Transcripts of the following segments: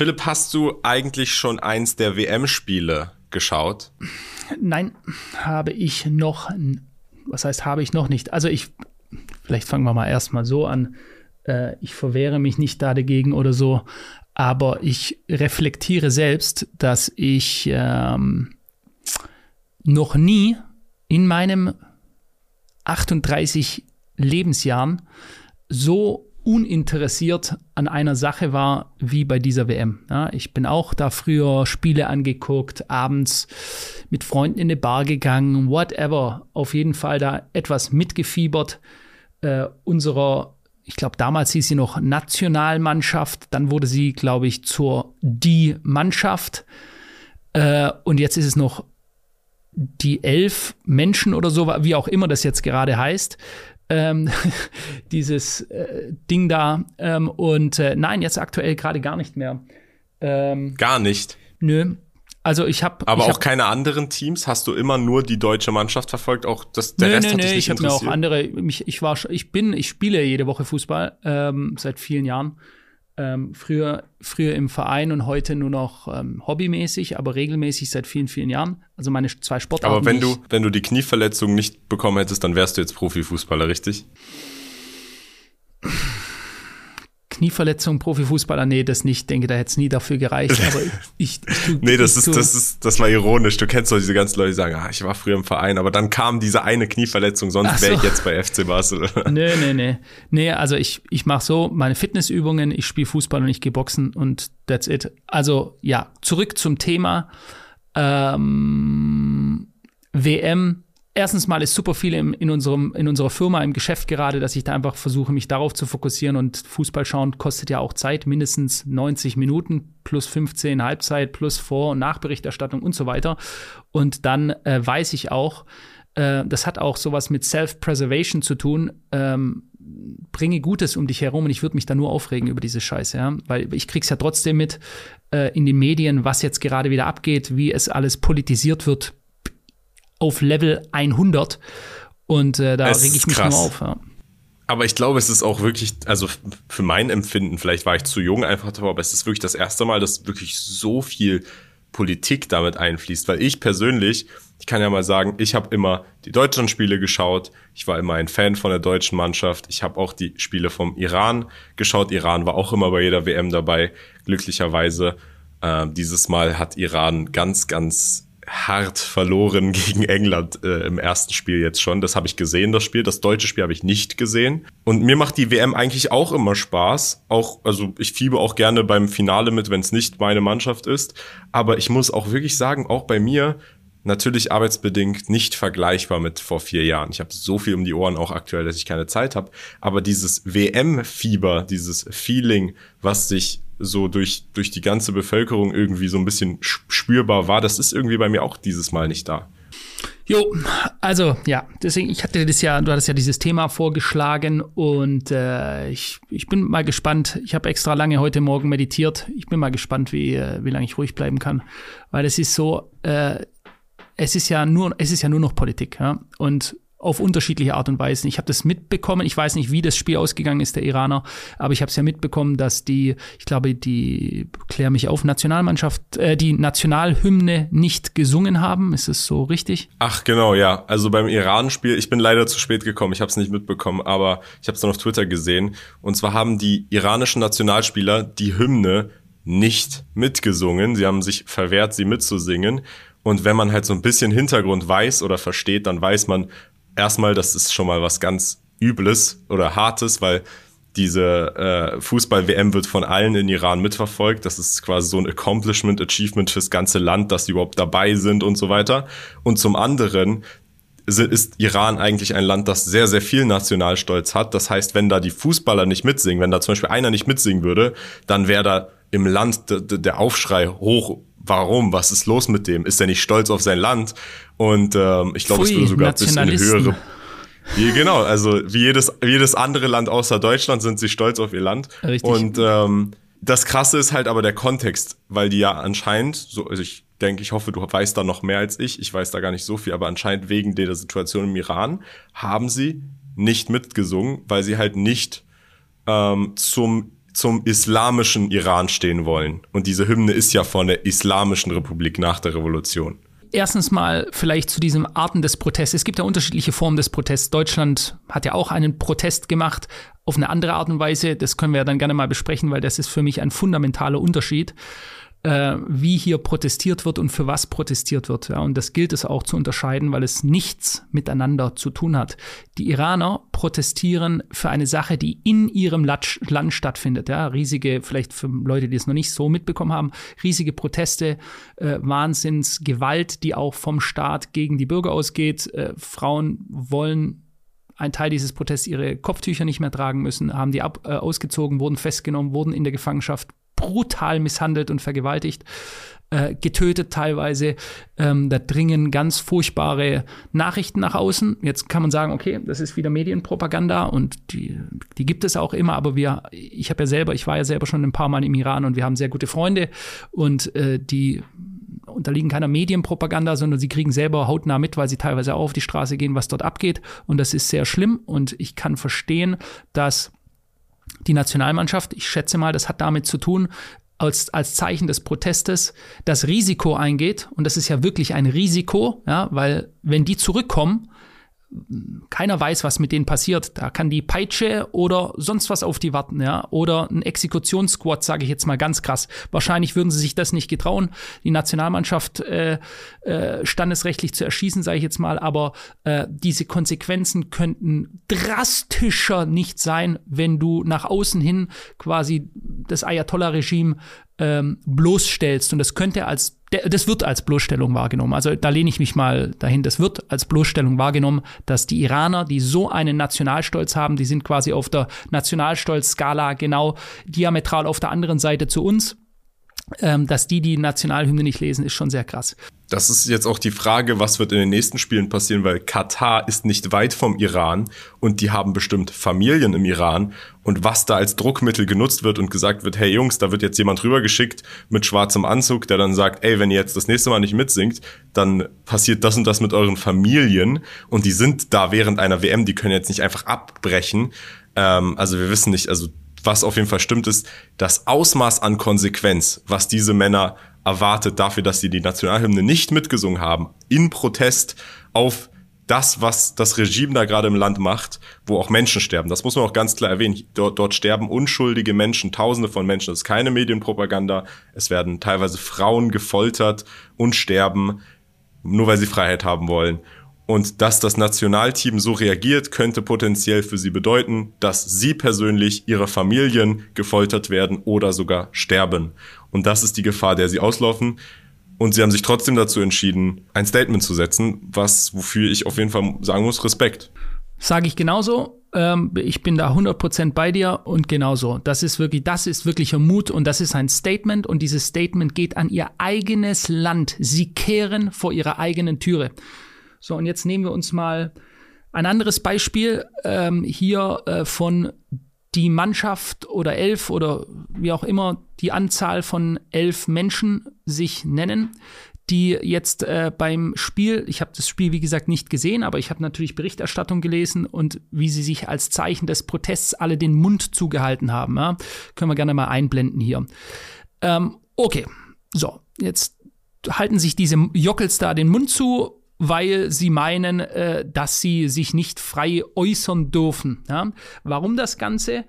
Philipp, hast du eigentlich schon eins der WM-Spiele geschaut? Nein, habe ich noch. Was heißt, habe ich noch nicht? Also ich, vielleicht fangen wir mal erstmal so an. Äh, ich verwehre mich nicht da dagegen oder so, aber ich reflektiere selbst, dass ich ähm, noch nie in meinem 38 Lebensjahren so uninteressiert an einer Sache war wie bei dieser WM. Ja, ich bin auch da früher Spiele angeguckt, abends mit Freunden in eine Bar gegangen, whatever. Auf jeden Fall da etwas mitgefiebert. Äh, unserer, ich glaube, damals hieß sie noch Nationalmannschaft, dann wurde sie, glaube ich, zur Die Mannschaft. Äh, und jetzt ist es noch die elf Menschen oder so, wie auch immer das jetzt gerade heißt, ähm, dieses äh, Ding da. Ähm, und äh, nein, jetzt aktuell gerade gar nicht mehr. Ähm, gar nicht. Nö. Also ich habe. Aber ich auch hab, keine anderen Teams? Hast du immer nur die deutsche Mannschaft verfolgt? Auch das der nö, Rest nö, hat nö, dich nicht ich habe mir auch andere. Ich, ich war, ich bin, ich spiele jede Woche Fußball ähm, seit vielen Jahren. Ähm, früher, früher im Verein und heute nur noch ähm, hobbymäßig, aber regelmäßig seit vielen, vielen Jahren. Also meine zwei Sportarten. Aber wenn du, wenn du die Knieverletzung nicht bekommen hättest, dann wärst du jetzt Profifußballer, richtig? Knieverletzung, Profifußballer, nee, das nicht. Denke, da hätte es nie dafür gereicht. Aber ich, ich, ich Nee, das ich ist, das ist, das war ironisch. Du kennst doch diese ganzen Leute, die sagen, ah, ich war früher im Verein, aber dann kam diese eine Knieverletzung, sonst Ach wäre ich so. jetzt bei FC Barcelona. Nee, nee, nee. Nee, also ich, ich mache so meine Fitnessübungen, ich spiele Fußball und ich gehe boxen und that's it. Also ja, zurück zum Thema. Ähm, WM. Erstens mal ist super viel im, in, unserem, in unserer Firma im Geschäft gerade, dass ich da einfach versuche, mich darauf zu fokussieren und Fußball schauen kostet ja auch Zeit, mindestens 90 Minuten plus 15 Halbzeit plus Vor- und Nachberichterstattung und so weiter. Und dann äh, weiß ich auch, äh, das hat auch sowas mit Self-Preservation zu tun. Ähm, bringe Gutes um dich herum und ich würde mich da nur aufregen über diese Scheiße, ja. Weil ich krieg's ja trotzdem mit äh, in den Medien, was jetzt gerade wieder abgeht, wie es alles politisiert wird auf Level 100. Und äh, da Es reg ich mich krass. nur auf. Ja. Aber ich glaube, es ist auch wirklich, also für mein Empfinden, vielleicht war ich zu jung einfach davor, aber es ist wirklich das erste Mal, dass wirklich so viel Politik damit einfließt. Weil ich persönlich, ich kann ja mal sagen, ich habe immer die Deutschlandspiele geschaut. Ich war immer ein Fan von der deutschen Mannschaft. Ich habe auch die Spiele vom Iran geschaut. Iran war auch immer bei jeder WM dabei, glücklicherweise. Äh, dieses Mal hat Iran ganz, ganz hart verloren gegen England äh, im ersten Spiel jetzt schon. Das habe ich gesehen, das Spiel. Das deutsche Spiel habe ich nicht gesehen. Und mir macht die WM eigentlich auch immer Spaß. Auch, also ich fiebe auch gerne beim Finale mit, wenn es nicht meine Mannschaft ist. Aber ich muss auch wirklich sagen, auch bei mir, natürlich arbeitsbedingt nicht vergleichbar mit vor vier Jahren. Ich habe so viel um die Ohren auch aktuell, dass ich keine Zeit habe. Aber dieses WM-Fieber, dieses Feeling, was sich so durch, durch die ganze Bevölkerung irgendwie so ein bisschen sch- spürbar war, das ist irgendwie bei mir auch dieses Mal nicht da. Jo, also ja, deswegen, ich hatte das ja, du hattest ja dieses Thema vorgeschlagen und äh, ich, ich bin mal gespannt. Ich habe extra lange heute Morgen meditiert. Ich bin mal gespannt, wie, äh, wie lange ich ruhig bleiben kann. Weil es ist so, äh, es ist ja nur, es ist ja nur noch Politik, ja. Und auf unterschiedliche Art und Weise. Ich habe das mitbekommen. Ich weiß nicht, wie das Spiel ausgegangen ist, der Iraner, aber ich habe es ja mitbekommen, dass die, ich glaube, die, klär mich auf, Nationalmannschaft, äh, die Nationalhymne nicht gesungen haben. Ist es so richtig? Ach genau, ja. Also beim Iran-Spiel, ich bin leider zu spät gekommen, ich habe es nicht mitbekommen, aber ich habe es dann auf Twitter gesehen. Und zwar haben die iranischen Nationalspieler die Hymne nicht mitgesungen. Sie haben sich verwehrt, sie mitzusingen. Und wenn man halt so ein bisschen Hintergrund weiß oder versteht, dann weiß man erstmal, das ist schon mal was ganz Übles oder Hartes, weil diese äh, Fußball-WM wird von allen in Iran mitverfolgt. Das ist quasi so ein Accomplishment, Achievement fürs ganze Land, dass sie überhaupt dabei sind und so weiter. Und zum anderen ist Iran eigentlich ein Land, das sehr, sehr viel Nationalstolz hat. Das heißt, wenn da die Fußballer nicht mitsingen, wenn da zum Beispiel einer nicht mitsingen würde, dann wäre da im Land der Aufschrei hoch. Warum? Was ist los mit dem? Ist er nicht stolz auf sein Land? Und ähm, ich glaube, es würde sogar ein bisschen höhere wie, genau, also wie jedes, wie jedes andere Land außer Deutschland sind sie stolz auf ihr Land. Richtig. Und ähm, das Krasse ist halt aber der Kontext, weil die ja anscheinend, so, also ich denke, ich hoffe, du weißt da noch mehr als ich, ich weiß da gar nicht so viel, aber anscheinend wegen der Situation im Iran haben sie nicht mitgesungen, weil sie halt nicht ähm, zum zum islamischen Iran stehen wollen. Und diese Hymne ist ja von der Islamischen Republik nach der Revolution. Erstens mal vielleicht zu diesen Arten des Protests. Es gibt ja unterschiedliche Formen des Protests. Deutschland hat ja auch einen Protest gemacht auf eine andere Art und Weise. Das können wir ja dann gerne mal besprechen, weil das ist für mich ein fundamentaler Unterschied äh, wie hier protestiert wird und für was protestiert wird. Ja, und das gilt es auch zu unterscheiden, weil es nichts miteinander zu tun hat. Die Iraner protestieren für eine Sache, die in ihrem Land stattfindet. Ja, riesige, vielleicht für Leute, die es noch nicht so mitbekommen haben, riesige Proteste, äh, Wahnsinns, Gewalt, die auch vom Staat gegen die Bürger ausgeht. Äh, Frauen wollen ein Teil dieses Protests ihre Kopftücher nicht mehr tragen müssen, haben die ab, äh, ausgezogen, wurden festgenommen, wurden in der Gefangenschaft brutal misshandelt und vergewaltigt, äh, getötet teilweise. Ähm, da dringen ganz furchtbare Nachrichten nach außen. Jetzt kann man sagen, okay, das ist wieder Medienpropaganda und die, die gibt es auch immer, aber wir, ich habe ja selber, ich war ja selber schon ein paar Mal im Iran und wir haben sehr gute Freunde und äh, die unterliegen keiner Medienpropaganda, sondern sie kriegen selber hautnah mit, weil sie teilweise auch auf die Straße gehen, was dort abgeht. Und das ist sehr schlimm. Und ich kann verstehen, dass die Nationalmannschaft, ich schätze mal, das hat damit zu tun, als, als Zeichen des Protestes das Risiko eingeht. Und das ist ja wirklich ein Risiko, ja, weil wenn die zurückkommen, keiner weiß, was mit denen passiert. Da kann die Peitsche oder sonst was auf die warten, ja. Oder ein Exekutionssquad, sage ich jetzt mal ganz krass. Wahrscheinlich würden sie sich das nicht getrauen, die Nationalmannschaft äh, äh, standesrechtlich zu erschießen, sage ich jetzt mal. Aber äh, diese Konsequenzen könnten drastischer nicht sein, wenn du nach außen hin quasi das Ayatollah-Regime ähm, bloßstellst. Und das könnte als, das wird als Bloßstellung wahrgenommen. Also da lehne ich mich mal dahin. Das wird als Bloßstellung wahrgenommen, dass die Iraner, die so einen Nationalstolz haben, die sind quasi auf der Nationalstolz-Skala genau diametral auf der anderen Seite zu uns. Ähm, dass die die Nationalhymne nicht lesen, ist schon sehr krass. Das ist jetzt auch die Frage, was wird in den nächsten Spielen passieren, weil Katar ist nicht weit vom Iran und die haben bestimmt Familien im Iran und was da als Druckmittel genutzt wird und gesagt wird, hey Jungs, da wird jetzt jemand rübergeschickt mit schwarzem Anzug, der dann sagt, ey, wenn ihr jetzt das nächste Mal nicht mitsingt, dann passiert das und das mit euren Familien und die sind da während einer WM, die können jetzt nicht einfach abbrechen. Ähm, also wir wissen nicht, also was auf jeden Fall stimmt, ist das Ausmaß an Konsequenz, was diese Männer erwartet dafür, dass sie die Nationalhymne nicht mitgesungen haben, in Protest auf das, was das Regime da gerade im Land macht, wo auch Menschen sterben. Das muss man auch ganz klar erwähnen. Dort, dort sterben unschuldige Menschen, Tausende von Menschen. Das ist keine Medienpropaganda. Es werden teilweise Frauen gefoltert und sterben, nur weil sie Freiheit haben wollen. Und dass das Nationalteam so reagiert, könnte potenziell für sie bedeuten, dass sie persönlich, ihre Familien gefoltert werden oder sogar sterben. Und das ist die Gefahr, der sie auslaufen. Und sie haben sich trotzdem dazu entschieden, ein Statement zu setzen, was, wofür ich auf jeden Fall sagen muss, Respekt. Sage ich genauso. Ähm, ich bin da 100% bei dir und genauso. Das ist wirklich, das ist wirklicher Mut und das ist ein Statement und dieses Statement geht an ihr eigenes Land. Sie kehren vor ihrer eigenen Türe. So, und jetzt nehmen wir uns mal ein anderes Beispiel ähm, hier äh, von die Mannschaft oder elf oder wie auch immer die Anzahl von elf Menschen sich nennen, die jetzt äh, beim Spiel, ich habe das Spiel wie gesagt nicht gesehen, aber ich habe natürlich Berichterstattung gelesen und wie sie sich als Zeichen des Protests alle den Mund zugehalten haben. Ja? Können wir gerne mal einblenden hier. Ähm, okay, so, jetzt halten sich diese Jockels da den Mund zu weil sie meinen, äh, dass sie sich nicht frei äußern dürfen. Ja? Warum das Ganze?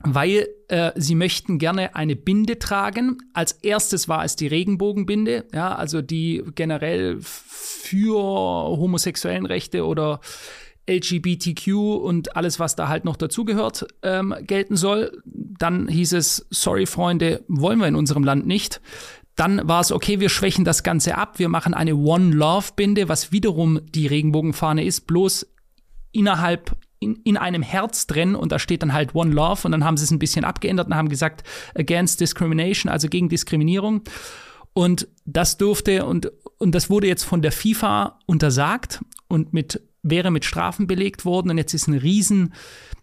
Weil äh, sie möchten gerne eine Binde tragen. Als erstes war es die Regenbogenbinde, ja, also die generell für homosexuellen Rechte oder LGBTQ und alles, was da halt noch dazugehört, ähm, gelten soll. Dann hieß es, sorry Freunde, wollen wir in unserem Land nicht. Dann war es okay, wir schwächen das Ganze ab, wir machen eine One Love Binde, was wiederum die Regenbogenfahne ist, bloß innerhalb in, in einem Herz drin. Und da steht dann halt One Love und dann haben sie es ein bisschen abgeändert und haben gesagt Against Discrimination, also gegen Diskriminierung. Und das durfte und, und das wurde jetzt von der FIFA untersagt und mit, wäre mit Strafen belegt worden. Und jetzt ist ein riesen,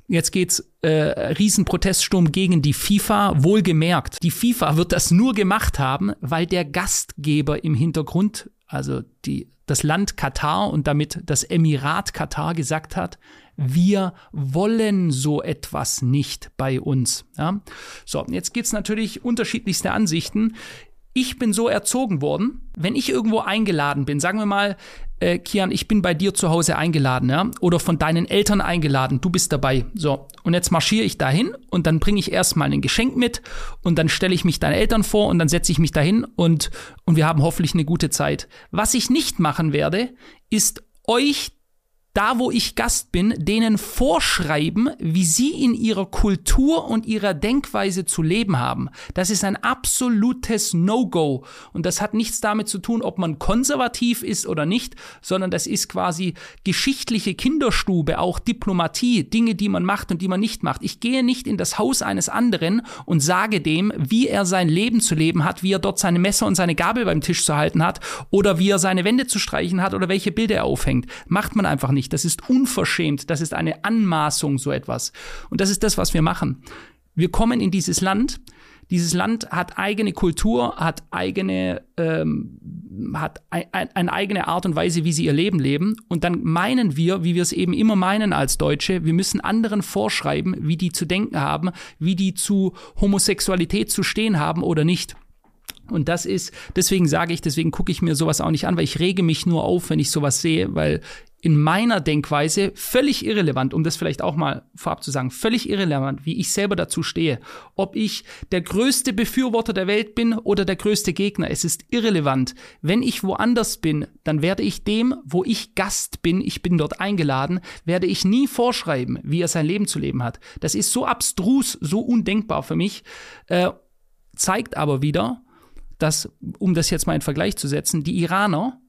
Jetzt geht's äh, Riesenproteststurm gegen die FIFA. Wohlgemerkt, die FIFA wird das nur gemacht haben, weil der Gastgeber im Hintergrund, also die, das Land Katar und damit das Emirat Katar gesagt hat, Wir wollen so etwas nicht bei uns. Ja? So, jetzt gibt's natürlich unterschiedlichste Ansichten ich bin so erzogen worden, wenn ich irgendwo eingeladen bin, sagen wir mal, äh, Kian, ich bin bei dir zu Hause eingeladen, ja, oder von deinen Eltern eingeladen, du bist dabei. So, und jetzt marschiere ich dahin und dann bringe ich erstmal ein Geschenk mit und dann stelle ich mich deinen Eltern vor und dann setze ich mich dahin und, und wir haben hoffentlich eine gute Zeit. Was ich nicht machen werde, ist euch da wo ich Gast bin, denen vorschreiben, wie sie in ihrer Kultur und ihrer Denkweise zu leben haben. Das ist ein absolutes No-Go. Und das hat nichts damit zu tun, ob man konservativ ist oder nicht, sondern das ist quasi geschichtliche Kinderstube, auch Diplomatie, Dinge, die man macht und die man nicht macht. Ich gehe nicht in das Haus eines anderen und sage dem, wie er sein Leben zu leben hat, wie er dort seine Messer und seine Gabel beim Tisch zu halten hat oder wie er seine Wände zu streichen hat oder welche Bilder er aufhängt. Macht man einfach nicht nicht. Das ist unverschämt. Das ist eine Anmaßung, so etwas. Und das ist das, was wir machen. Wir kommen in dieses Land. Dieses Land hat eigene Kultur, hat eigene, ähm, hat ein, ein, eine eigene Art und Weise, wie sie ihr Leben leben. Und dann meinen wir, wie wir es eben immer meinen als Deutsche, wir müssen anderen vorschreiben, wie die zu denken haben, wie die zu Homosexualität zu stehen haben oder nicht. Und das ist, deswegen sage ich, deswegen gucke ich mir sowas auch nicht an, weil ich rege mich nur auf, wenn ich sowas sehe, weil in meiner Denkweise völlig irrelevant, um das vielleicht auch mal vorab zu sagen, völlig irrelevant, wie ich selber dazu stehe. Ob ich der größte Befürworter der Welt bin oder der größte Gegner, es ist irrelevant. Wenn ich woanders bin, dann werde ich dem, wo ich Gast bin, ich bin dort eingeladen, werde ich nie vorschreiben, wie er sein Leben zu leben hat. Das ist so abstrus, so undenkbar für mich, äh, zeigt aber wieder, dass, um das jetzt mal in Vergleich zu setzen, die Iraner,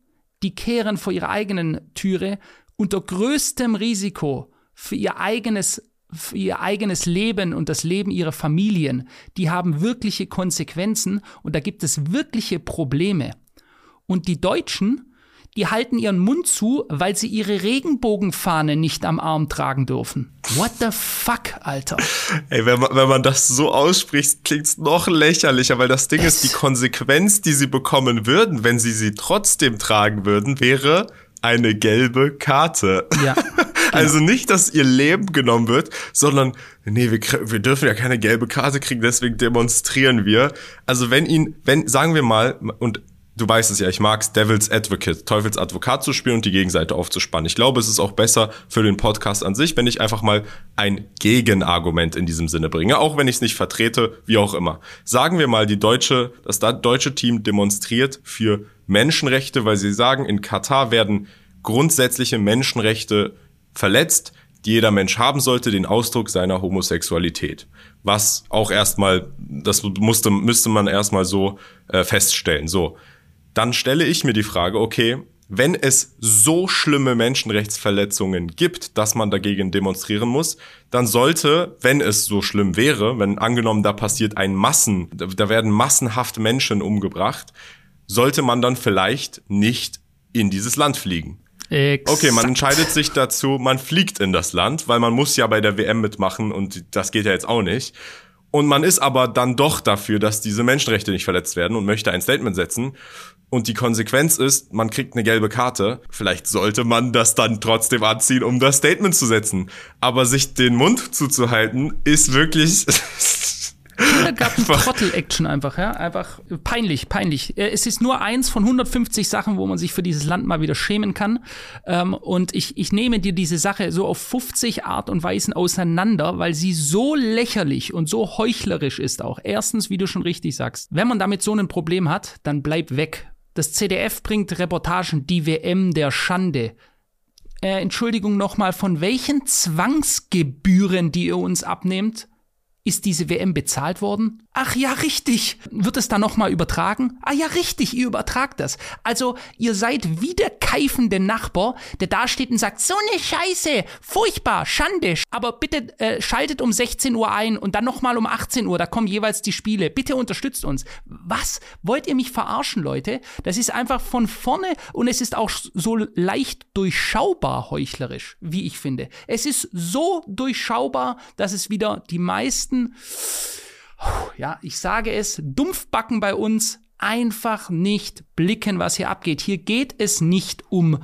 die kehren vor ihrer eigenen Türe unter größtem Risiko für ihr eigenes für ihr eigenes Leben und das Leben ihrer Familien, die haben wirkliche Konsequenzen und da gibt es wirkliche Probleme. Und die Deutschen, die halten ihren Mund zu, weil sie ihre Regenbogenfahne nicht am Arm tragen dürfen. What the fuck, Alter? Ey, wenn man, wenn man das so ausspricht, klingt's noch lächerlicher, weil das Ding es ist, die Konsequenz, die sie bekommen würden, wenn sie sie trotzdem tragen würden, wäre eine gelbe Karte. Ja. Genau. Also nicht, dass ihr Leben genommen wird, sondern nee, wir, wir dürfen ja keine gelbe Karte kriegen, deswegen demonstrieren wir. Also wenn ihn, wenn, sagen wir mal, und du weißt es ja, ich mag's Devil's Advocate, Teufels Advokat zu spielen und die Gegenseite aufzuspannen. Ich glaube, es ist auch besser für den Podcast an sich, wenn ich einfach mal ein Gegenargument in diesem Sinne bringe, auch wenn ich es nicht vertrete, wie auch immer. Sagen wir mal, die deutsche, das deutsche Team demonstriert für Menschenrechte, weil sie sagen, in Katar werden grundsätzliche Menschenrechte verletzt, die jeder Mensch haben sollte, den Ausdruck seiner Homosexualität. Was auch erstmal, das musste, müsste man erstmal so äh, feststellen. So dann stelle ich mir die Frage, okay, wenn es so schlimme Menschenrechtsverletzungen gibt, dass man dagegen demonstrieren muss, dann sollte, wenn es so schlimm wäre, wenn angenommen da passiert ein Massen, da werden massenhaft Menschen umgebracht, sollte man dann vielleicht nicht in dieses Land fliegen. Exakt. Okay, man entscheidet sich dazu, man fliegt in das Land, weil man muss ja bei der WM mitmachen und das geht ja jetzt auch nicht. Und man ist aber dann doch dafür, dass diese Menschenrechte nicht verletzt werden und möchte ein Statement setzen. Und die Konsequenz ist, man kriegt eine gelbe Karte. Vielleicht sollte man das dann trotzdem anziehen, um das Statement zu setzen. Aber sich den Mund zuzuhalten, ist wirklich Da gab es Trottel-Action einfach, ja. Einfach peinlich, peinlich. Äh, es ist nur eins von 150 Sachen, wo man sich für dieses Land mal wieder schämen kann. Ähm, und ich, ich nehme dir diese Sache so auf 50 Art und Weisen auseinander, weil sie so lächerlich und so heuchlerisch ist auch. Erstens, wie du schon richtig sagst, wenn man damit so ein Problem hat, dann bleib weg. Das CDF bringt Reportagen, die WM der Schande. Äh, Entschuldigung nochmal, von welchen Zwangsgebühren, die ihr uns abnehmt, ist diese WM bezahlt worden? Ach ja, richtig. Wird es dann nochmal übertragen? Ah ja, richtig, ihr übertragt das. Also, ihr seid wie der keifende Nachbar, der da steht und sagt, so eine Scheiße, furchtbar, Schande. Aber bitte äh, schaltet um 16 Uhr ein und dann nochmal um 18 Uhr, da kommen jeweils die Spiele. Bitte unterstützt uns. Was? Wollt ihr mich verarschen, Leute? Das ist einfach von vorne und es ist auch so leicht durchschaubar heuchlerisch, wie ich finde. Es ist so durchschaubar, dass es wieder die meisten ja, ich sage es, Dumpfbacken bei uns einfach nicht blicken, was hier abgeht. Hier geht es nicht um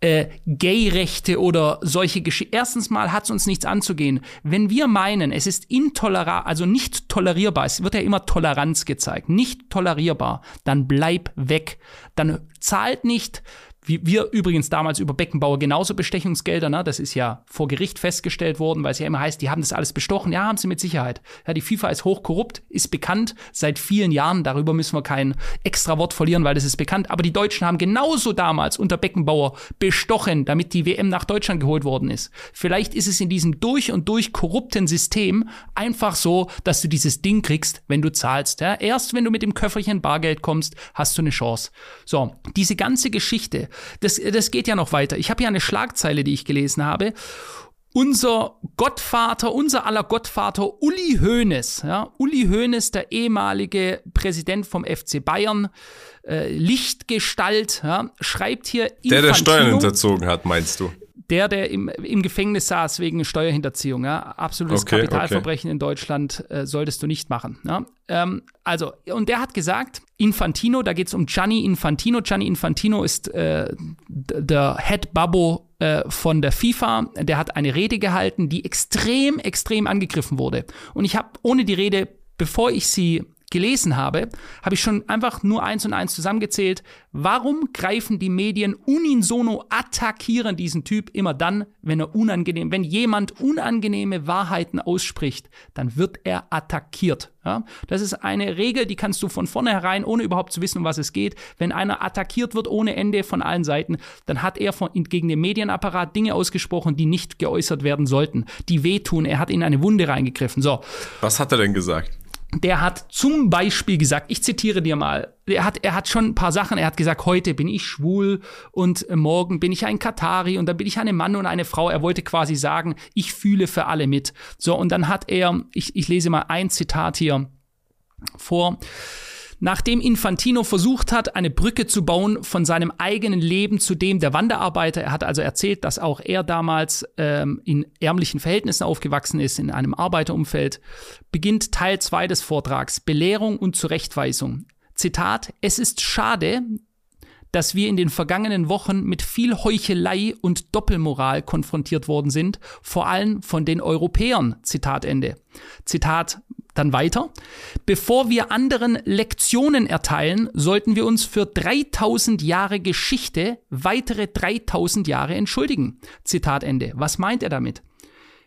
äh, Gay-Rechte oder solche Geschichten. Erstens mal hat es uns nichts anzugehen. Wenn wir meinen, es ist intolerabel, also nicht tolerierbar, es wird ja immer Toleranz gezeigt, nicht tolerierbar, dann bleib weg. Dann zahlt nicht wie wir übrigens damals über Beckenbauer genauso Bestechungsgelder, ne? das ist ja vor Gericht festgestellt worden, weil es ja immer heißt, die haben das alles bestochen. Ja, haben sie mit Sicherheit. Ja, die FIFA ist hochkorrupt, ist bekannt seit vielen Jahren. Darüber müssen wir kein extra Wort verlieren, weil das ist bekannt. Aber die Deutschen haben genauso damals unter Beckenbauer bestochen, damit die WM nach Deutschland geholt worden ist. Vielleicht ist es in diesem durch und durch korrupten System einfach so, dass du dieses Ding kriegst, wenn du zahlst. Ja? Erst wenn du mit dem Köfferchen Bargeld kommst, hast du eine Chance. So, diese ganze Geschichte das, das geht ja noch weiter. Ich habe hier eine Schlagzeile, die ich gelesen habe. Unser Gottvater, unser aller Gottvater Uli Hoeneß, ja, Uli Hoeneß, der ehemalige Präsident vom FC Bayern, äh, Lichtgestalt, ja, schreibt hier Infantino, Der, der Steuern hinterzogen hat, meinst du? Der, der im, im Gefängnis saß wegen Steuerhinterziehung. Ja? Absolutes okay, Kapitalverbrechen okay. in Deutschland äh, solltest du nicht machen. Ja? Ähm, also, und der hat gesagt, Infantino, da geht es um Gianni Infantino. Gianni Infantino ist äh, der Head Babbo äh, von der FIFA. Der hat eine Rede gehalten, die extrem, extrem angegriffen wurde. Und ich habe ohne die Rede, bevor ich sie gelesen habe, habe ich schon einfach nur eins und eins zusammengezählt. Warum greifen die Medien unisono attackieren diesen Typ immer dann, wenn er unangenehm, wenn jemand unangenehme Wahrheiten ausspricht, dann wird er attackiert. Ja? Das ist eine Regel, die kannst du von vornherein, ohne überhaupt zu wissen, um was es geht. Wenn einer attackiert wird ohne Ende von allen Seiten, dann hat er von, gegen den Medienapparat Dinge ausgesprochen, die nicht geäußert werden sollten, die wehtun. Er hat in eine Wunde reingegriffen. So. Was hat er denn gesagt? Der hat zum Beispiel gesagt, ich zitiere dir mal, er hat, er hat schon ein paar Sachen, er hat gesagt, heute bin ich schwul und morgen bin ich ein Katari und dann bin ich ein Mann und eine Frau. Er wollte quasi sagen, ich fühle für alle mit. So, und dann hat er, ich, ich lese mal ein Zitat hier vor. Nachdem Infantino versucht hat, eine Brücke zu bauen von seinem eigenen Leben zu dem der Wanderarbeiter, er hat also erzählt, dass auch er damals ähm, in ärmlichen Verhältnissen aufgewachsen ist, in einem Arbeiterumfeld, beginnt Teil 2 des Vortrags, Belehrung und Zurechtweisung. Zitat, es ist schade, dass wir in den vergangenen Wochen mit viel Heuchelei und Doppelmoral konfrontiert worden sind, vor allem von den Europäern. Zitat Ende. Zitat dann weiter. Bevor wir anderen Lektionen erteilen, sollten wir uns für 3000 Jahre Geschichte weitere 3000 Jahre entschuldigen. Zitat Ende. Was meint er damit?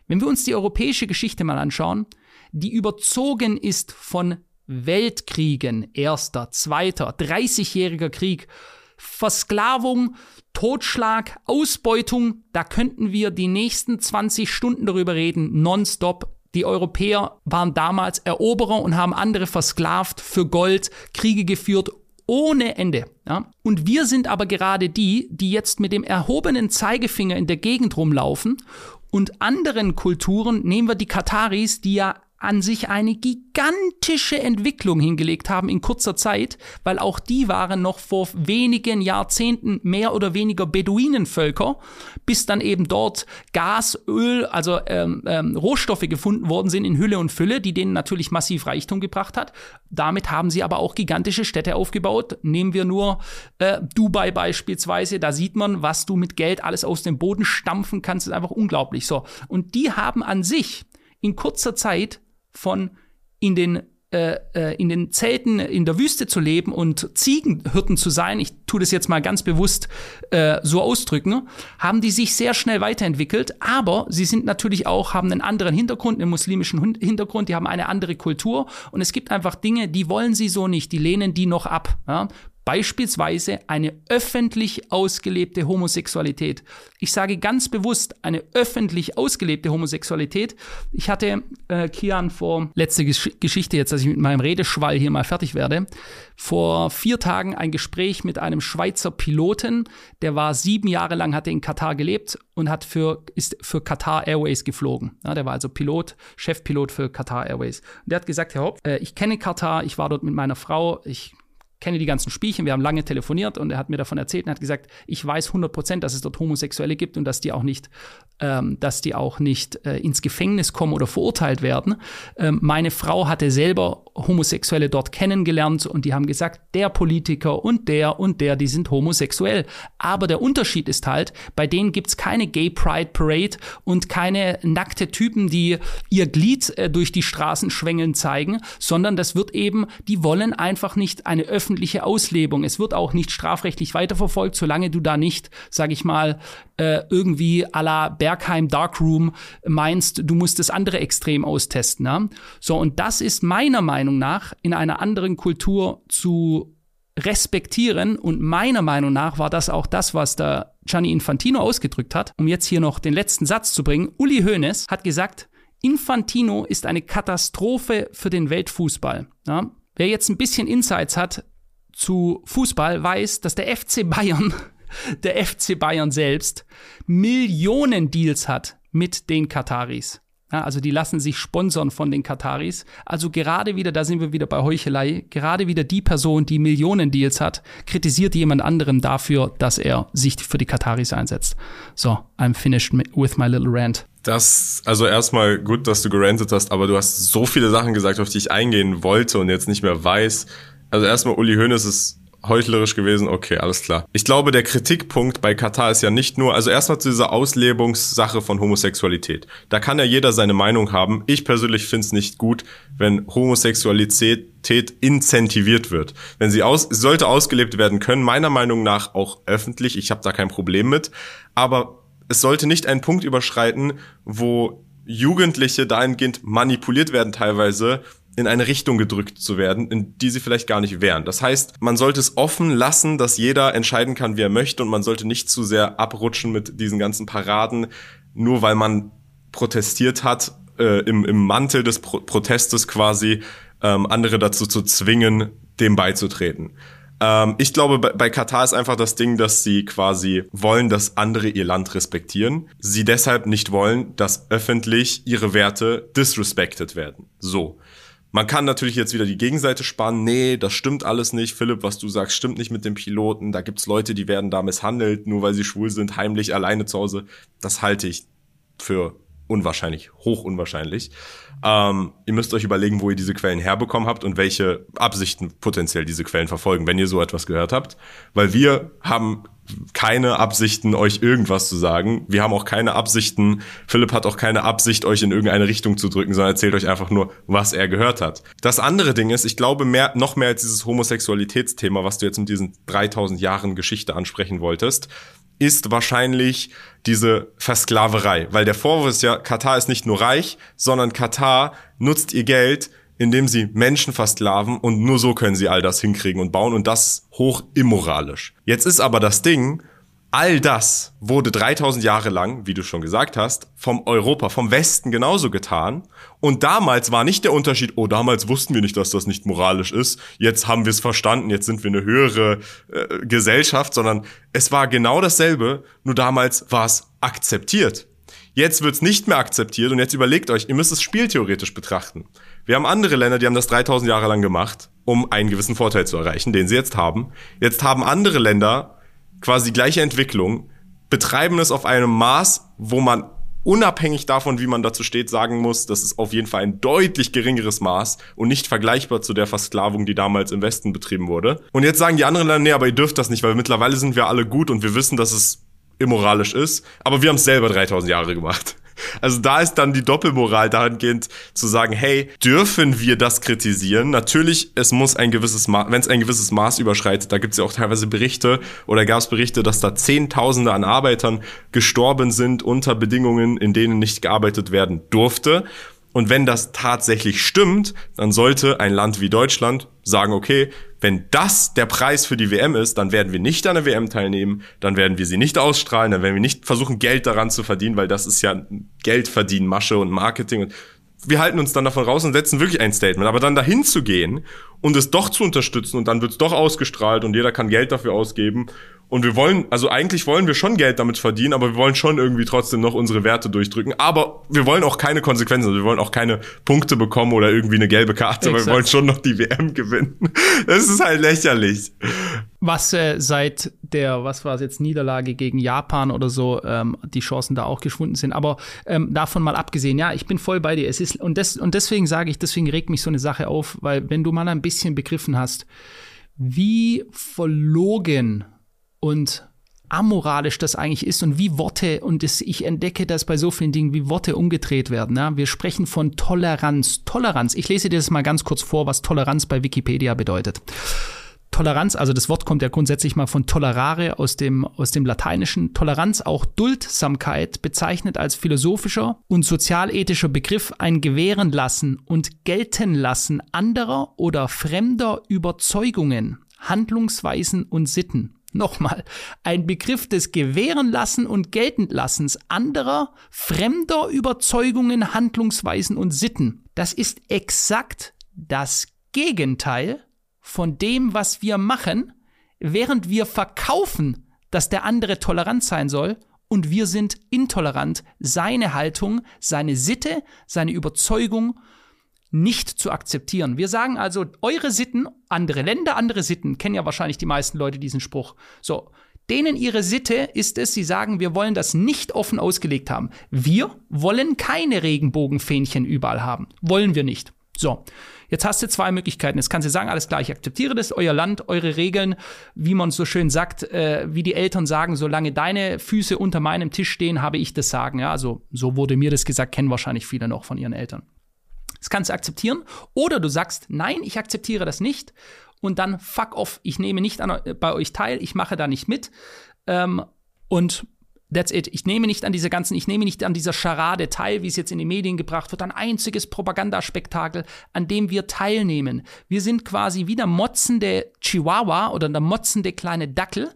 Wenn wir uns die europäische Geschichte mal anschauen, die überzogen ist von Weltkriegen, erster, zweiter, 30-jähriger Krieg, Versklavung, Totschlag, Ausbeutung, da könnten wir die nächsten 20 Stunden darüber reden, nonstop die Europäer waren damals Eroberer und haben andere versklavt für Gold, Kriege geführt ohne Ende. Ja? Und wir sind aber gerade die, die jetzt mit dem erhobenen Zeigefinger in der Gegend rumlaufen und anderen Kulturen, nehmen wir die Kataris, die ja an sich eine gigantische Entwicklung hingelegt haben in kurzer Zeit, weil auch die waren noch vor wenigen Jahrzehnten mehr oder weniger Beduinenvölker, bis dann eben dort Gas, Öl, also ähm, ähm, Rohstoffe gefunden worden sind in Hülle und Fülle, die denen natürlich massiv Reichtum gebracht hat. Damit haben sie aber auch gigantische Städte aufgebaut. Nehmen wir nur äh, Dubai beispielsweise, da sieht man, was du mit Geld alles aus dem Boden stampfen kannst, ist einfach unglaublich. So und die haben an sich in kurzer Zeit von in den äh, äh, in den Zelten in der Wüste zu leben und Ziegenhirten zu sein, ich tue das jetzt mal ganz bewusst äh, so ausdrücken, haben die sich sehr schnell weiterentwickelt, aber sie sind natürlich auch, haben einen anderen Hintergrund, einen muslimischen Hintergrund, die haben eine andere Kultur und es gibt einfach Dinge, die wollen sie so nicht, die lehnen die noch ab. Ja? Beispielsweise eine öffentlich ausgelebte Homosexualität. Ich sage ganz bewusst eine öffentlich ausgelebte Homosexualität. Ich hatte, äh, Kian, vor letzte Gesch Geschichte jetzt, dass ich mit meinem Redeschwall hier mal fertig werde, vor vier Tagen ein Gespräch mit einem Schweizer Piloten, der war sieben Jahre lang, hatte in Katar gelebt und hat für, ist für Qatar Airways geflogen. Ja, der war also Pilot, Chefpilot für Qatar Airways. Und der hat gesagt, Herr Haupt, äh, ich kenne Katar, ich war dort mit meiner Frau, ich kenne die ganzen Spielchen, wir haben lange telefoniert und er hat mir davon erzählt und hat gesagt, ich weiß 100 Prozent, dass es dort Homosexuelle gibt und dass die auch nicht dass die auch nicht äh, ins Gefängnis kommen oder verurteilt werden. Ähm, meine Frau hatte selber Homosexuelle dort kennengelernt und die haben gesagt, der Politiker und der und der, die sind homosexuell. Aber der Unterschied ist halt, bei denen gibt's keine Gay Pride Parade und keine nackte Typen, die ihr Glied äh, durch die Straßen schwängeln zeigen, sondern das wird eben, die wollen einfach nicht eine öffentliche Auslebung. Es wird auch nicht strafrechtlich weiterverfolgt, solange du da nicht, sag ich mal, äh, irgendwie à la Bergheim Darkroom meinst, du musst das andere Extrem austesten. Ja? So, und das ist meiner Meinung nach in einer anderen Kultur zu respektieren. Und meiner Meinung nach war das auch das, was der Gianni Infantino ausgedrückt hat. Um jetzt hier noch den letzten Satz zu bringen. Uli Hoeneß hat gesagt, Infantino ist eine Katastrophe für den Weltfußball. Ja? Wer jetzt ein bisschen Insights hat zu Fußball, weiß, dass der FC Bayern, der FC Bayern selbst, Millionen Deals hat mit den Kataris. Ja, also die lassen sich sponsern von den Kataris. Also gerade wieder, da sind wir wieder bei Heuchelei, gerade wieder die Person, die Millionen Deals hat, kritisiert jemand anderen dafür, dass er sich für die Kataris einsetzt. So, I'm finished with my little rant. Das, also erstmal gut, dass du gerantet hast, aber du hast so viele Sachen gesagt, auf die ich eingehen wollte und jetzt nicht mehr weiß. Also erstmal, Uli Hoeneß ist heuchlerisch gewesen, okay, alles klar. Ich glaube, der Kritikpunkt bei Katar ist ja nicht nur, also erstmal zu dieser Auslebungssache von Homosexualität. Da kann ja jeder seine Meinung haben. Ich persönlich finde es nicht gut, wenn Homosexualität incentiviert wird. Wenn sie aus, sollte ausgelebt werden können, meiner Meinung nach auch öffentlich. Ich habe da kein Problem mit. Aber es sollte nicht einen Punkt überschreiten, wo Jugendliche dahingehend manipuliert werden teilweise, in eine Richtung gedrückt zu werden, in die sie vielleicht gar nicht wären. Das heißt, man sollte es offen lassen, dass jeder entscheiden kann, wie er möchte und man sollte nicht zu sehr abrutschen mit diesen ganzen Paraden, nur weil man protestiert hat, äh, im, im Mantel des Pro Protestes quasi ähm, andere dazu zu zwingen, dem beizutreten. Ähm, ich glaube, bei, bei Katar ist einfach das Ding, dass sie quasi wollen, dass andere ihr Land respektieren. Sie deshalb nicht wollen, dass öffentlich ihre Werte disrespected werden. So. Man kann natürlich jetzt wieder die Gegenseite spannen. Nee, das stimmt alles nicht. Philipp, was du sagst, stimmt nicht mit dem Piloten. Da gibt's Leute, die werden da misshandelt, nur weil sie schwul sind, heimlich alleine zu Hause. Das halte ich für unwahrscheinlich, hoch unwahrscheinlich. Ähm, ihr müsst euch überlegen, wo ihr diese Quellen herbekommen habt und welche Absichten potenziell diese Quellen verfolgen, wenn ihr so etwas gehört habt. Weil wir haben keine Absichten, euch irgendwas zu sagen. Wir haben auch keine Absichten, Philipp hat auch keine Absicht, euch in irgendeine Richtung zu drücken, sondern erzählt euch einfach nur, was er gehört hat. Das andere Ding ist, ich glaube mehr, noch mehr als dieses Homosexualitätsthema, was du jetzt mit diesen 3000 Jahren Geschichte ansprechen wolltest, ist wahrscheinlich diese Versklaverei. Weil der Vorwurf ist ja, Katar ist nicht nur reich, sondern Katar nutzt ihr Geld, indem sie Menschen versklaven und nur so können sie all das hinkriegen und bauen und das hoch immoralisch. Jetzt ist aber das Ding, all das wurde 3000 Jahre lang, wie du schon gesagt hast, vom Europa, vom Westen genauso getan. Und damals war nicht der Unterschied, oh, damals wussten wir nicht, dass das nicht moralisch ist. Jetzt haben wir es verstanden, jetzt sind wir eine höhere äh, Gesellschaft, sondern es war genau dasselbe, nur damals war es akzeptiert. Jetzt wird's nicht mehr akzeptiert und jetzt überlegt euch, ihr müsst es spieltheoretisch betrachten. Wir haben andere Länder, die haben das 3000 Jahre lang gemacht, um einen gewissen Vorteil zu erreichen, den sie jetzt haben. Jetzt haben andere Länder quasi die gleiche Entwicklung, betreiben es auf einem Maß, wo man unabhängig davon, wie man dazu steht, sagen muss, das ist auf jeden Fall ein deutlich geringeres Maß und nicht vergleichbar zu der Versklavung, die damals im Westen betrieben wurde. Und jetzt sagen die anderen Länder, nee, aber ihr dürft das nicht, weil mittlerweile sind wir alle gut und wir wissen, dass es immoralisch ist, aber wir haben es selber 3000 Jahre gemacht. Also da ist dann die Doppelmoral dahingehend zu sagen, hey, dürfen wir das kritisieren? Natürlich, es muss ein gewisses Maß, wenn es ein gewisses Maß überschreitet, da gibt es ja auch teilweise Berichte oder gab es Berichte, dass da Zehntausende an Arbeitern gestorben sind unter Bedingungen, in denen nicht gearbeitet werden durfte. Und wenn das tatsächlich stimmt, dann sollte ein Land wie Deutschland sagen, okay, wenn das der Preis für die WM ist, dann werden wir nicht an der WM teilnehmen, dann werden wir sie nicht ausstrahlen, dann werden wir nicht versuchen, Geld daran zu verdienen, weil das ist ja Geld verdienen, Masche und Marketing. Und wir halten uns dann davon raus und setzen wirklich ein Statement. Aber dann dahin zu gehen und es doch zu unterstützen und dann wird es doch ausgestrahlt und jeder kann Geld dafür ausgeben und wir wollen, also eigentlich wollen wir schon Geld damit verdienen, aber wir wollen schon irgendwie trotzdem noch unsere Werte durchdrücken. Aber wir wollen auch keine Konsequenzen, also wir wollen auch keine Punkte bekommen oder irgendwie eine gelbe Karte, weil wir wollen schon noch die WM gewinnen. Das ist halt lächerlich. was äh, seit der, was war es jetzt, Niederlage gegen Japan oder so, ähm, die Chancen da auch geschwunden sind. Aber ähm, davon mal abgesehen, ja, ich bin voll bei dir. Es ist, und, des, und deswegen sage ich, deswegen regt mich so eine Sache auf, weil wenn du mal ein bisschen begriffen hast, wie verlogen und amoralisch das eigentlich ist und wie Worte, und das, ich entdecke das bei so vielen Dingen, wie Worte umgedreht werden. Ja? Wir sprechen von Toleranz. Toleranz. Ich lese dir das mal ganz kurz vor, was Toleranz bei Wikipedia bedeutet. Toleranz, also das Wort kommt ja grundsätzlich mal von tolerare aus dem, aus dem Lateinischen. Toleranz, auch Duldsamkeit, bezeichnet als philosophischer und sozialethischer Begriff ein Gewähren lassen und gelten lassen anderer oder fremder Überzeugungen, Handlungsweisen und Sitten. Nochmal, ein Begriff des Gewähren lassen und Geltendlassens anderer, fremder Überzeugungen, Handlungsweisen und Sitten. Das ist exakt das Gegenteil von dem, was wir machen, während wir verkaufen, dass der andere tolerant sein soll und wir sind intolerant, seine Haltung, seine Sitte, seine Überzeugung nicht zu akzeptieren. Wir sagen also, eure Sitten, andere Länder, andere Sitten, kennen ja wahrscheinlich die meisten Leute diesen Spruch. So, denen ihre Sitte ist es, sie sagen, wir wollen das nicht offen ausgelegt haben. Wir wollen keine Regenbogenfähnchen überall haben. Wollen wir nicht. So, jetzt hast du zwei Möglichkeiten. Jetzt kannst du sagen, alles klar, ich akzeptiere das, euer Land, eure Regeln, wie man so schön sagt, äh, wie die Eltern sagen, solange deine Füße unter meinem Tisch stehen, habe ich das Sagen. Ja, also so wurde mir das gesagt, kennen wahrscheinlich viele noch von ihren Eltern. Das kannst du akzeptieren. Oder du sagst, nein, ich akzeptiere das nicht. Und dann fuck off, ich nehme nicht an, bei euch teil, ich mache da nicht mit. Ähm, und That's it. Ich nehme nicht an dieser ganzen, ich nehme nicht an dieser Scharade teil, wie es jetzt in die Medien gebracht wird, ein einziges Propagandaspektakel, an dem wir teilnehmen. Wir sind quasi wie der motzende Chihuahua oder der motzende kleine Dackel.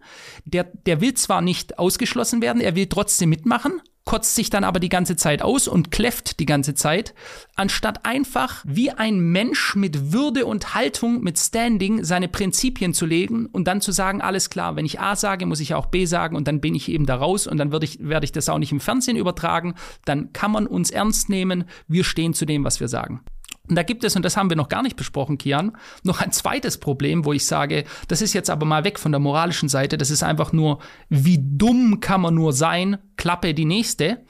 Der, der will zwar nicht ausgeschlossen werden, er will trotzdem mitmachen, kotzt sich dann aber die ganze Zeit aus und kläfft die ganze Zeit, anstatt einfach wie ein Mensch mit Würde und Haltung, mit Standing seine Prinzipien zu legen und dann zu sagen, alles klar, wenn ich A sage, muss ich auch B sagen und dann bin ich eben da raus und dann werde ich, werde ich das auch nicht im Fernsehen übertragen, dann kann man uns ernst nehmen, wir stehen zu dem, was wir sagen. Und da gibt es, und das haben wir noch gar nicht besprochen, Kian, noch ein zweites Problem, wo ich sage, das ist jetzt aber mal weg von der moralischen Seite, das ist einfach nur, wie dumm kann man nur sein, Klappe die nächste.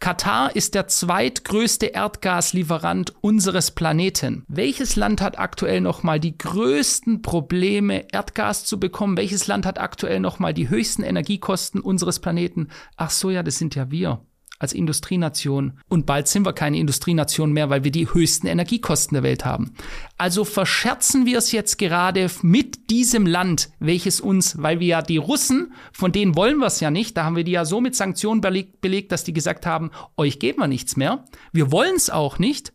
Katar ist der zweitgrößte Erdgaslieferant unseres Planeten. Welches Land hat aktuell noch mal die größten Probleme Erdgas zu bekommen? Welches Land hat aktuell noch mal die höchsten Energiekosten unseres Planeten? Ach so, ja, das sind ja wir als Industrienation. Und bald sind wir keine Industrienation mehr, weil wir die höchsten Energiekosten der Welt haben. Also verscherzen wir es jetzt gerade mit diesem Land, welches uns, weil wir ja die Russen, von denen wollen wir es ja nicht, da haben wir die ja so mit Sanktionen belegt, belegt dass die gesagt haben, euch geben wir nichts mehr. Wir wollen es auch nicht.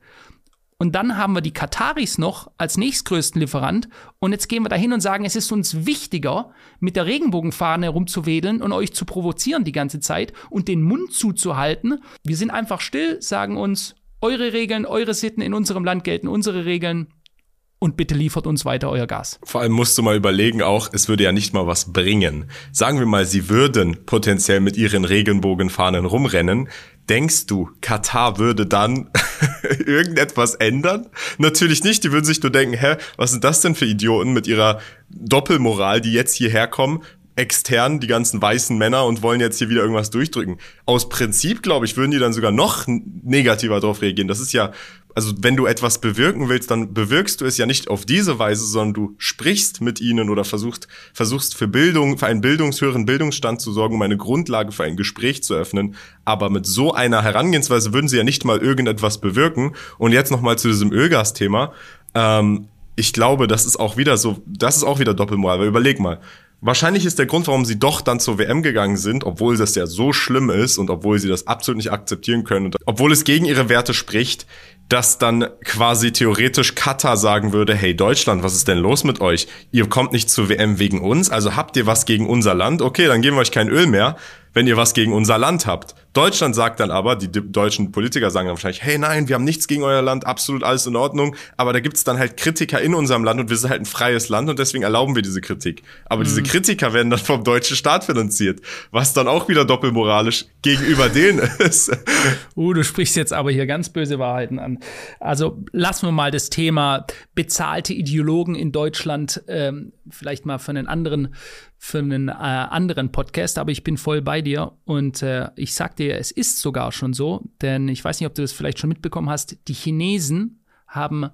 Und dann haben wir die Kataris noch als nächstgrößten Lieferant. Und jetzt gehen wir dahin und sagen, es ist uns wichtiger, mit der Regenbogenfahne herumzuwedeln und euch zu provozieren die ganze Zeit und den Mund zuzuhalten. Wir sind einfach still, sagen uns, eure Regeln, eure Sitten in unserem Land gelten unsere Regeln und bitte liefert uns weiter euer Gas. Vor allem musst du mal überlegen auch, es würde ja nicht mal was bringen. Sagen wir mal, sie würden potenziell mit ihren Regenbogenfahnen rumrennen, Denkst du, Katar würde dann irgendetwas ändern? Natürlich nicht. Die würden sich nur denken, hä, was sind das denn für Idioten mit ihrer Doppelmoral, die jetzt hierher kommen, extern, die ganzen weißen Männer und wollen jetzt hier wieder irgendwas durchdrücken. Aus Prinzip, glaube ich, würden die dann sogar noch negativer darauf reagieren. Das ist ja also wenn du etwas bewirken willst, dann bewirkst du es ja nicht auf diese Weise, sondern du sprichst mit ihnen oder versuchst, versuchst für Bildung, für einen bildungshöheren Bildungsstand zu sorgen, um eine Grundlage für ein Gespräch zu öffnen. Aber mit so einer Herangehensweise würden sie ja nicht mal irgendetwas bewirken. Und jetzt nochmal zu diesem Ölgas-Thema. Ähm, ich glaube, das ist auch wieder so, das ist auch wieder Doppelmoral, weil überleg mal, Wahrscheinlich ist der Grund, warum sie doch dann zur WM gegangen sind, obwohl das ja so schlimm ist und obwohl sie das absolut nicht akzeptieren können und obwohl es gegen ihre Werte spricht, dass dann quasi theoretisch Katar sagen würde, hey Deutschland, was ist denn los mit euch? Ihr kommt nicht zur WM wegen uns, also habt ihr was gegen unser Land? Okay, dann geben wir euch kein Öl mehr wenn ihr was gegen unser Land habt. Deutschland sagt dann aber, die deutschen Politiker sagen dann wahrscheinlich, hey nein, wir haben nichts gegen euer Land, absolut alles in Ordnung, aber da gibt's dann halt Kritiker in unserem Land und wir sind halt ein freies Land und deswegen erlauben wir diese Kritik. Aber mhm. diese Kritiker werden dann vom deutschen Staat finanziert, was dann auch wieder doppelmoralisch gegenüber denen ist. Uh, du sprichst jetzt aber hier ganz böse Wahrheiten an. Also lassen wir mal das Thema bezahlte Ideologen in Deutschland ähm, vielleicht mal für einen anderen, für einen äh, anderen Podcast, aber ich bin voll bei dir und äh, ich sag dir, es ist sogar schon so, denn ich weiß nicht, ob du das vielleicht schon mitbekommen hast, die Chinesen haben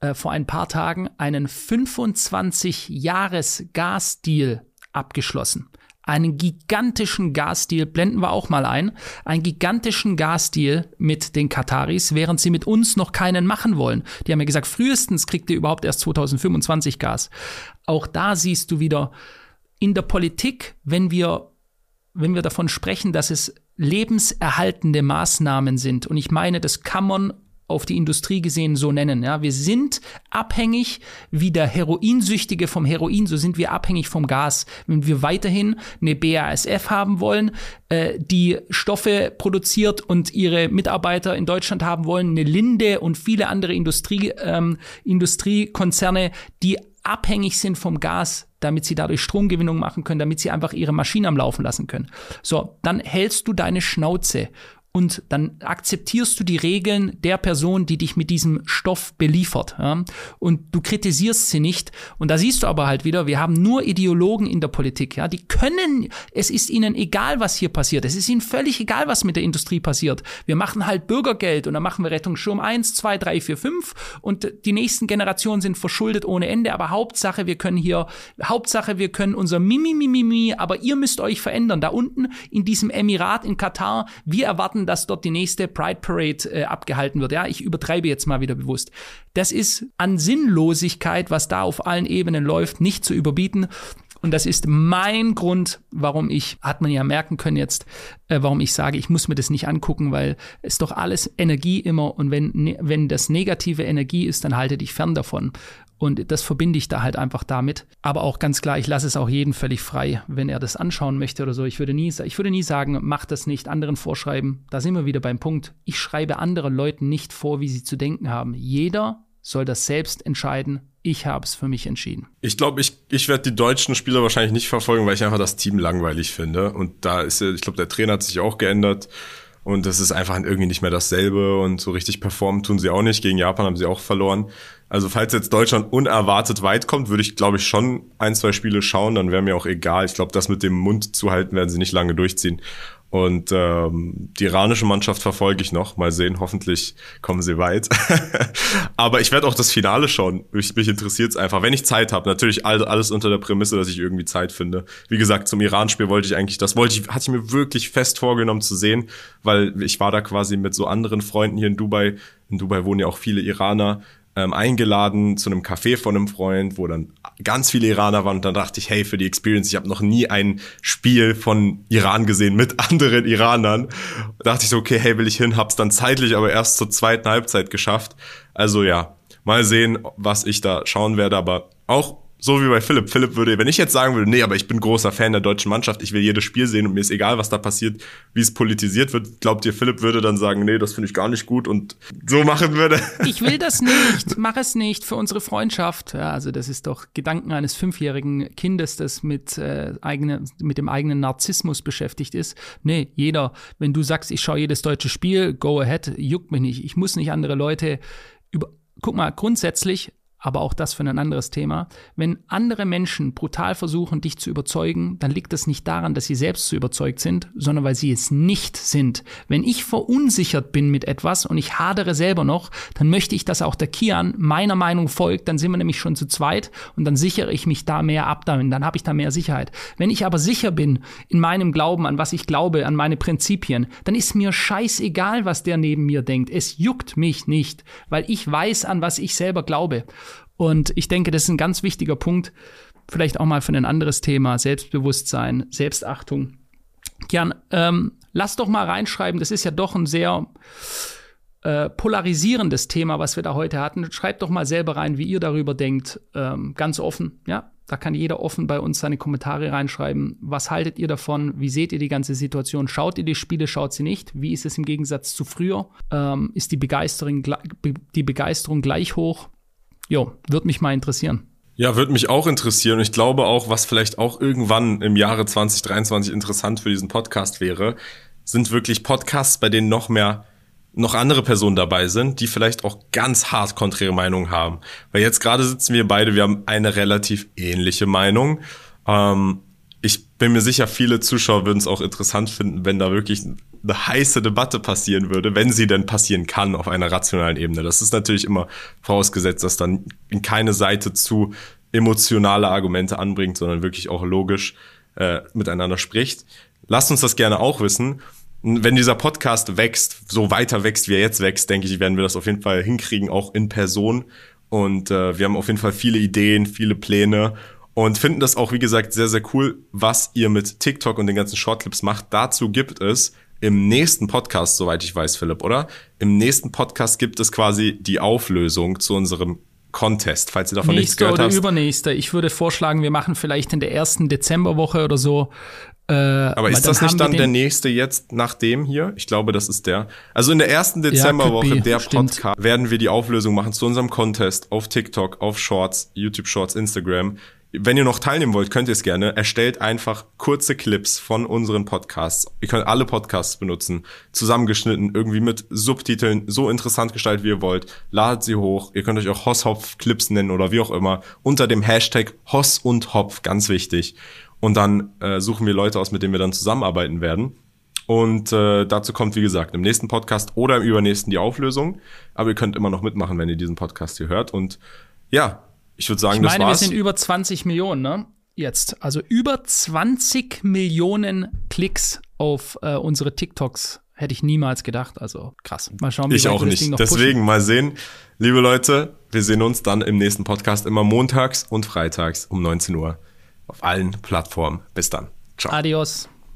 äh, vor ein paar Tagen einen 25-Jahres-Gasdeal abgeschlossen einen gigantischen Gasdeal, blenden wir auch mal ein, einen gigantischen Gasdeal mit den Kataris, während sie mit uns noch keinen machen wollen. Die haben ja gesagt, frühestens kriegt ihr überhaupt erst 2025 Gas. Auch da siehst du wieder in der Politik, wenn wir, wenn wir davon sprechen, dass es lebenserhaltende Maßnahmen sind, und ich meine, das kann man auf die Industrie gesehen so nennen. Ja, wir sind abhängig wie der Heroinsüchtige vom Heroin, so sind wir abhängig vom Gas. Wenn wir weiterhin eine BASF haben wollen, äh, die Stoffe produziert und ihre Mitarbeiter in Deutschland haben wollen, eine Linde und viele andere Industrie, ähm, Industriekonzerne, die abhängig sind vom Gas, damit sie dadurch Stromgewinnung machen können, damit sie einfach ihre Maschinen am Laufen lassen können. So, dann hältst du deine Schnauze und dann akzeptierst du die Regeln der Person, die dich mit diesem Stoff beliefert. Ja? Und du kritisierst sie nicht. Und da siehst du aber halt wieder, wir haben nur Ideologen in der Politik. Ja? Die können, es ist ihnen egal, was hier passiert. Es ist ihnen völlig egal, was mit der Industrie passiert. Wir machen halt Bürgergeld und dann machen wir Rettungsschirm 1, 2, 3, 4, 5 und die nächsten Generationen sind verschuldet ohne Ende. Aber Hauptsache, wir können hier, Hauptsache, wir können unser Mimi, Mimi, Mimi, aber ihr müsst euch verändern. Da unten in diesem Emirat in Katar, wir erwarten dass dort die nächste Pride Parade äh, abgehalten wird. Ja, ich übertreibe jetzt mal wieder bewusst. Das ist an Sinnlosigkeit, was da auf allen Ebenen läuft, nicht zu überbieten. Und das ist mein Grund, warum ich, hat man ja merken können jetzt, äh, warum ich sage, ich muss mir das nicht angucken, weil es doch alles Energie immer und wenn, ne, wenn das negative Energie ist, dann halte dich fern davon. Und das verbinde ich da halt einfach damit. Aber auch ganz klar, ich lasse es auch jeden völlig frei, wenn er das anschauen möchte oder so. Ich würde nie, ich würde nie sagen, mach das nicht, anderen vorschreiben. Da sind wir wieder beim Punkt. Ich schreibe anderen Leuten nicht vor, wie sie zu denken haben. Jeder soll das selbst entscheiden. Ich habe es für mich entschieden. Ich glaube, ich, ich werde die deutschen Spieler wahrscheinlich nicht verfolgen, weil ich einfach das Team langweilig finde. Und da ist ich glaube, der Trainer hat sich auch geändert. Und das ist einfach irgendwie nicht mehr dasselbe und so richtig performen tun sie auch nicht. Gegen Japan haben sie auch verloren. Also falls jetzt Deutschland unerwartet weit kommt, würde ich, glaube ich, schon ein, zwei Spiele schauen, dann wäre mir auch egal. Ich glaube, das mit dem Mund zu halten, werden sie nicht lange durchziehen. Und ähm, die iranische Mannschaft verfolge ich noch. Mal sehen, hoffentlich kommen sie weit. Aber ich werde auch das Finale schauen. Mich, mich interessiert es einfach, wenn ich Zeit habe. Natürlich alles unter der Prämisse, dass ich irgendwie Zeit finde. Wie gesagt, zum Iran-Spiel wollte ich eigentlich, das wollte ich, hatte ich mir wirklich fest vorgenommen zu sehen, weil ich war da quasi mit so anderen Freunden hier in Dubai. In Dubai wohnen ja auch viele Iraner ähm, eingeladen zu einem Café von einem Freund, wo dann ganz viele Iraner waren und dann dachte ich, hey, für die Experience, ich habe noch nie ein Spiel von Iran gesehen mit anderen Iranern. Da dachte ich so, okay, hey, will ich hin, hab's dann zeitlich aber erst zur zweiten Halbzeit geschafft. Also ja, mal sehen, was ich da schauen werde, aber auch so wie bei Philipp. Philipp würde, wenn ich jetzt sagen würde, nee, aber ich bin großer Fan der deutschen Mannschaft, ich will jedes Spiel sehen und mir ist egal, was da passiert, wie es politisiert wird, glaubt ihr, Philipp würde dann sagen, nee, das finde ich gar nicht gut und so machen würde? Ich will das nicht, mach es nicht für unsere Freundschaft. Ja, also das ist doch Gedanken eines fünfjährigen Kindes, das mit, äh, eigene, mit dem eigenen Narzissmus beschäftigt ist. Nee, jeder, wenn du sagst, ich schaue jedes deutsche Spiel, go ahead, juckt mich nicht. Ich muss nicht andere Leute über, guck mal, grundsätzlich aber auch das für ein anderes Thema. Wenn andere Menschen brutal versuchen, dich zu überzeugen, dann liegt das nicht daran, dass sie selbst so überzeugt sind, sondern weil sie es nicht sind. Wenn ich verunsichert bin mit etwas und ich hadere selber noch, dann möchte ich, dass auch der Kian meiner Meinung folgt, dann sind wir nämlich schon zu zweit und dann sichere ich mich da mehr ab damit, dann habe ich da mehr Sicherheit. Wenn ich aber sicher bin in meinem Glauben, an was ich glaube, an meine Prinzipien, dann ist mir scheißegal, was der neben mir denkt. Es juckt mich nicht, weil ich weiß, an was ich selber glaube. Und ich denke, das ist ein ganz wichtiger Punkt, vielleicht auch mal für ein anderes Thema, Selbstbewusstsein, Selbstachtung. Gern, ähm, lass doch mal reinschreiben, das ist ja doch ein sehr äh, polarisierendes Thema, was wir da heute hatten. Schreibt doch mal selber rein, wie ihr darüber denkt, ähm, ganz offen, ja. Da kann jeder offen bei uns seine Kommentare reinschreiben. Was haltet ihr davon? Wie seht ihr die ganze Situation? Schaut ihr die Spiele, schaut sie nicht? Wie ist es im Gegensatz zu früher? Ähm, ist die Begeisterung, die Begeisterung gleich hoch? Jo, würde mich mal interessieren. Ja, würde mich auch interessieren. Ich glaube auch, was vielleicht auch irgendwann im Jahre 2023 interessant für diesen Podcast wäre, sind wirklich Podcasts, bei denen noch mehr noch andere Personen dabei sind, die vielleicht auch ganz hart konträre Meinungen haben. Weil jetzt gerade sitzen wir beide, wir haben eine relativ ähnliche Meinung. Ähm, ich bin mir sicher, viele Zuschauer würden es auch interessant finden, wenn da wirklich eine heiße Debatte passieren würde, wenn sie denn passieren kann auf einer rationalen Ebene. Das ist natürlich immer vorausgesetzt, dass dann keine Seite zu emotionale Argumente anbringt, sondern wirklich auch logisch äh, miteinander spricht. Lasst uns das gerne auch wissen. Wenn dieser Podcast wächst, so weiter wächst, wie er jetzt wächst, denke ich, werden wir das auf jeden Fall hinkriegen, auch in Person. Und äh, wir haben auf jeden Fall viele Ideen, viele Pläne und finden das auch, wie gesagt, sehr, sehr cool, was ihr mit TikTok und den ganzen Shortclips macht. Dazu gibt es im nächsten Podcast, soweit ich weiß, Philipp, oder? Im nächsten Podcast gibt es quasi die Auflösung zu unserem Contest, falls ihr davon Nächste nichts gehört oder habt. übernächste. Ich würde vorschlagen, wir machen vielleicht in der ersten Dezemberwoche oder so. Äh, Aber ist das nicht dann der nächste jetzt nach dem hier? Ich glaube, das ist der. Also in der ersten Dezemberwoche be, der stimmt. Podcast werden wir die Auflösung machen zu unserem Contest auf TikTok, auf Shorts, YouTube Shorts, Instagram. Wenn ihr noch teilnehmen wollt, könnt ihr es gerne. Erstellt einfach kurze Clips von unseren Podcasts. Ihr könnt alle Podcasts benutzen, zusammengeschnitten, irgendwie mit Subtiteln, so interessant gestaltet, wie ihr wollt. Ladet sie hoch. Ihr könnt euch auch Hosshopf-Clips nennen oder wie auch immer. Unter dem Hashtag Hoss und Hopf, ganz wichtig. Und dann äh, suchen wir Leute aus, mit denen wir dann zusammenarbeiten werden. Und äh, dazu kommt, wie gesagt, im nächsten Podcast oder im übernächsten die Auflösung. Aber ihr könnt immer noch mitmachen, wenn ihr diesen Podcast hier hört. Und ja, ich würde sagen, Ich das meine, wir war's. sind über 20 Millionen, ne? Jetzt. Also über 20 Millionen Klicks auf äh, unsere TikToks. Hätte ich niemals gedacht. Also krass. Mal schauen, wie ich auch wir das Ding nicht. noch pushen. Deswegen mal sehen. Liebe Leute, wir sehen uns dann im nächsten Podcast immer montags und freitags um 19 Uhr auf allen Plattformen. Bis dann. Ciao. Adios.